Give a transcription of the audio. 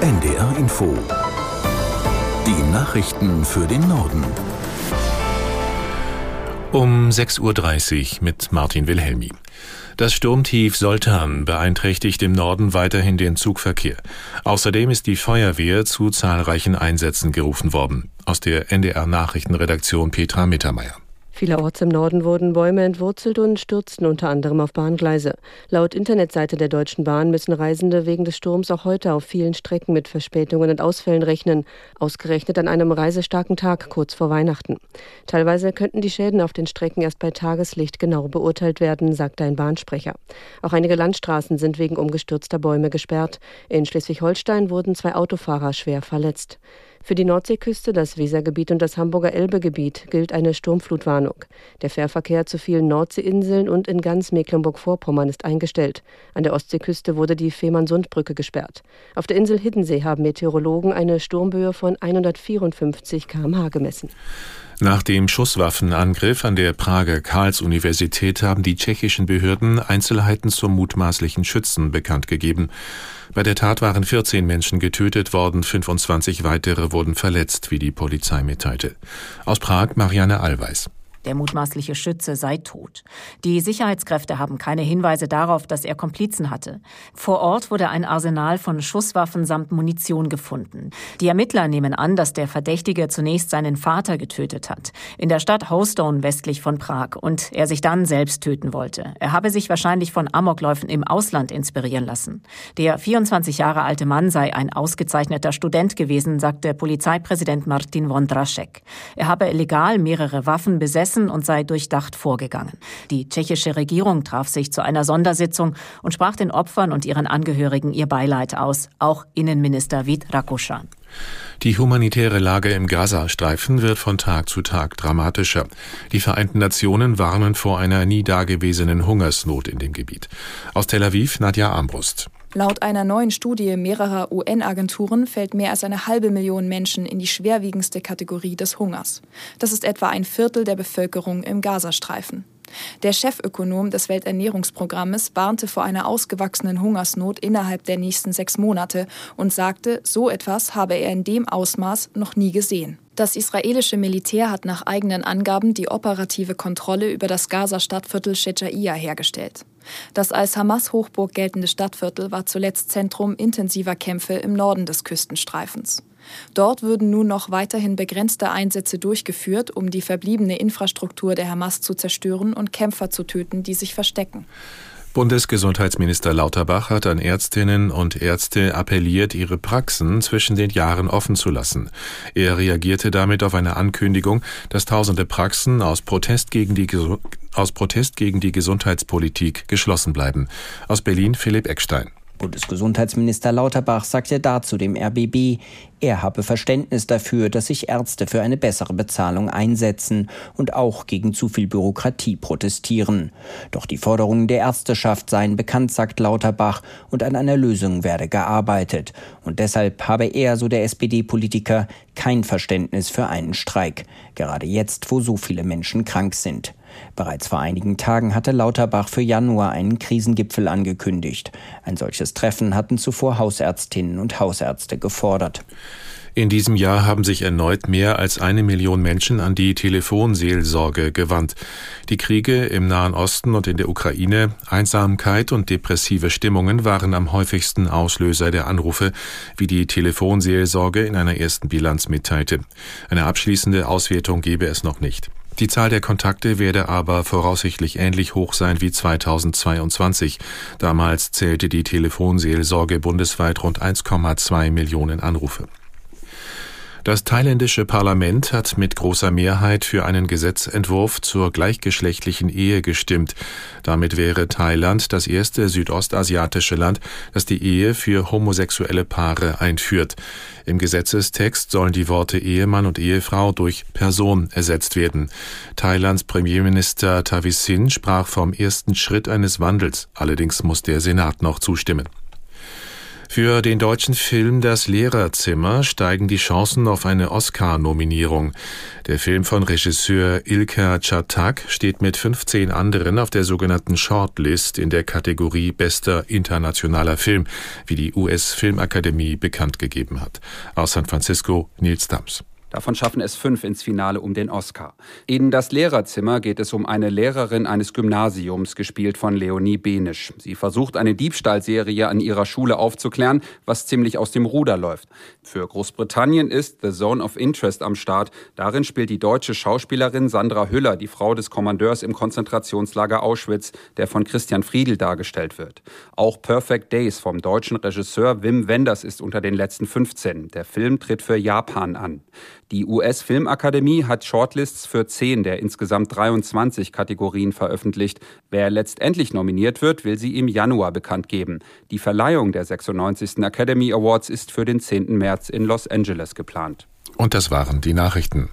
NDR Info. Die Nachrichten für den Norden. Um 6.30 Uhr mit Martin Wilhelmi. Das Sturmtief Soltan beeinträchtigt im Norden weiterhin den Zugverkehr. Außerdem ist die Feuerwehr zu zahlreichen Einsätzen gerufen worden. Aus der NDR Nachrichtenredaktion Petra Mittermeier. Vielerorts im Norden wurden Bäume entwurzelt und stürzten unter anderem auf Bahngleise. Laut Internetseite der Deutschen Bahn müssen Reisende wegen des Sturms auch heute auf vielen Strecken mit Verspätungen und Ausfällen rechnen, ausgerechnet an einem reisestarken Tag kurz vor Weihnachten. Teilweise könnten die Schäden auf den Strecken erst bei Tageslicht genau beurteilt werden, sagte ein Bahnsprecher. Auch einige Landstraßen sind wegen umgestürzter Bäume gesperrt. In Schleswig-Holstein wurden zwei Autofahrer schwer verletzt. Für die Nordseeküste, das Wesergebiet und das Hamburger Elbegebiet gilt eine Sturmflutwarnung. Der Fährverkehr zu vielen Nordseeinseln und in ganz Mecklenburg-Vorpommern ist eingestellt. An der Ostseeküste wurde die Fehmarnsundbrücke gesperrt. Auf der Insel Hiddensee haben Meteorologen eine Sturmböe von 154 km/h gemessen. Nach dem Schusswaffenangriff an der Prager Karls-Universität haben die tschechischen Behörden Einzelheiten zum mutmaßlichen Schützen bekannt gegeben. Bei der Tat waren 14 Menschen getötet worden, 25 weitere wurden verletzt, wie die Polizei mitteilte. Aus Prag Marianne Allweis. Der mutmaßliche Schütze sei tot. Die Sicherheitskräfte haben keine Hinweise darauf, dass er Komplizen hatte. Vor Ort wurde ein Arsenal von Schusswaffen samt Munition gefunden. Die Ermittler nehmen an, dass der Verdächtige zunächst seinen Vater getötet hat, in der Stadt Hostone westlich von Prag, und er sich dann selbst töten wollte. Er habe sich wahrscheinlich von Amokläufen im Ausland inspirieren lassen. Der 24 Jahre alte Mann sei ein ausgezeichneter Student gewesen, sagte Polizeipräsident Martin Wondraschek. Er habe legal mehrere Waffen besessen besessen und sei durchdacht vorgegangen. Die tschechische Regierung traf sich zu einer Sondersitzung und sprach den Opfern und ihren Angehörigen ihr Beileid aus, auch Innenminister Vít Rakuschan. Die humanitäre Lage im Gazastreifen wird von Tag zu Tag dramatischer. Die Vereinten Nationen warnen vor einer nie dagewesenen Hungersnot in dem Gebiet. Aus Tel Aviv Nadja Armbrust. Laut einer neuen Studie mehrerer UN-Agenturen fällt mehr als eine halbe Million Menschen in die schwerwiegendste Kategorie des Hungers. Das ist etwa ein Viertel der Bevölkerung im Gazastreifen. Der Chefökonom des Welternährungsprogrammes warnte vor einer ausgewachsenen Hungersnot innerhalb der nächsten sechs Monate und sagte, so etwas habe er in dem Ausmaß noch nie gesehen. Das israelische Militär hat nach eigenen Angaben die operative Kontrolle über das Gaza-Stadtviertel Shejaia hergestellt. Das als Hamas-Hochburg geltende Stadtviertel war zuletzt Zentrum intensiver Kämpfe im Norden des Küstenstreifens. Dort würden nun noch weiterhin begrenzte Einsätze durchgeführt, um die verbliebene Infrastruktur der Hamas zu zerstören und Kämpfer zu töten, die sich verstecken. Bundesgesundheitsminister Lauterbach hat an Ärztinnen und Ärzte appelliert, ihre Praxen zwischen den Jahren offen zu lassen. Er reagierte damit auf eine Ankündigung, dass tausende Praxen aus Protest gegen die, aus Protest gegen die Gesundheitspolitik geschlossen bleiben. Aus Berlin Philipp Eckstein. Bundesgesundheitsminister Lauterbach sagte dazu dem RBB, er habe Verständnis dafür, dass sich Ärzte für eine bessere Bezahlung einsetzen und auch gegen zu viel Bürokratie protestieren. Doch die Forderungen der Ärzteschaft seien bekannt, sagt Lauterbach, und an einer Lösung werde gearbeitet. Und deshalb habe er, so der SPD-Politiker, kein Verständnis für einen Streik. Gerade jetzt, wo so viele Menschen krank sind. Bereits vor einigen Tagen hatte Lauterbach für Januar einen Krisengipfel angekündigt. Ein solches Treffen hatten zuvor Hausärztinnen und Hausärzte gefordert. In diesem Jahr haben sich erneut mehr als eine Million Menschen an die Telefonseelsorge gewandt. Die Kriege im Nahen Osten und in der Ukraine, Einsamkeit und depressive Stimmungen waren am häufigsten Auslöser der Anrufe, wie die Telefonseelsorge in einer ersten Bilanz mitteilte. Eine abschließende Auswertung gebe es noch nicht. Die Zahl der Kontakte werde aber voraussichtlich ähnlich hoch sein wie 2022. Damals zählte die Telefonseelsorge bundesweit rund 1,2 Millionen Anrufe. Das thailändische Parlament hat mit großer Mehrheit für einen Gesetzentwurf zur gleichgeschlechtlichen Ehe gestimmt. Damit wäre Thailand das erste südostasiatische Land, das die Ehe für homosexuelle Paare einführt. Im Gesetzestext sollen die Worte Ehemann und Ehefrau durch Person ersetzt werden. Thailands Premierminister Tavisin sprach vom ersten Schritt eines Wandels. Allerdings muss der Senat noch zustimmen. Für den deutschen Film Das Lehrerzimmer steigen die Chancen auf eine Oscar-Nominierung. Der Film von Regisseur Ilka Chatak steht mit 15 anderen auf der sogenannten Shortlist in der Kategorie Bester internationaler Film, wie die US-Filmakademie bekannt gegeben hat. Aus San Francisco Nils Dams. Davon schaffen es fünf ins Finale um den Oscar. In Das Lehrerzimmer geht es um eine Lehrerin eines Gymnasiums, gespielt von Leonie Benisch. Sie versucht eine Diebstahlserie an ihrer Schule aufzuklären, was ziemlich aus dem Ruder läuft. Für Großbritannien ist The Zone of Interest am Start. Darin spielt die deutsche Schauspielerin Sandra Hüller, die Frau des Kommandeurs im Konzentrationslager Auschwitz, der von Christian Friedel dargestellt wird. Auch Perfect Days vom deutschen Regisseur Wim Wenders ist unter den letzten 15. Der Film tritt für Japan an. Die US-Filmakademie hat Shortlists für zehn der insgesamt 23 Kategorien veröffentlicht. Wer letztendlich nominiert wird, will sie im Januar bekannt geben. Die Verleihung der 96. Academy Awards ist für den 10. März in Los Angeles geplant. Und das waren die Nachrichten.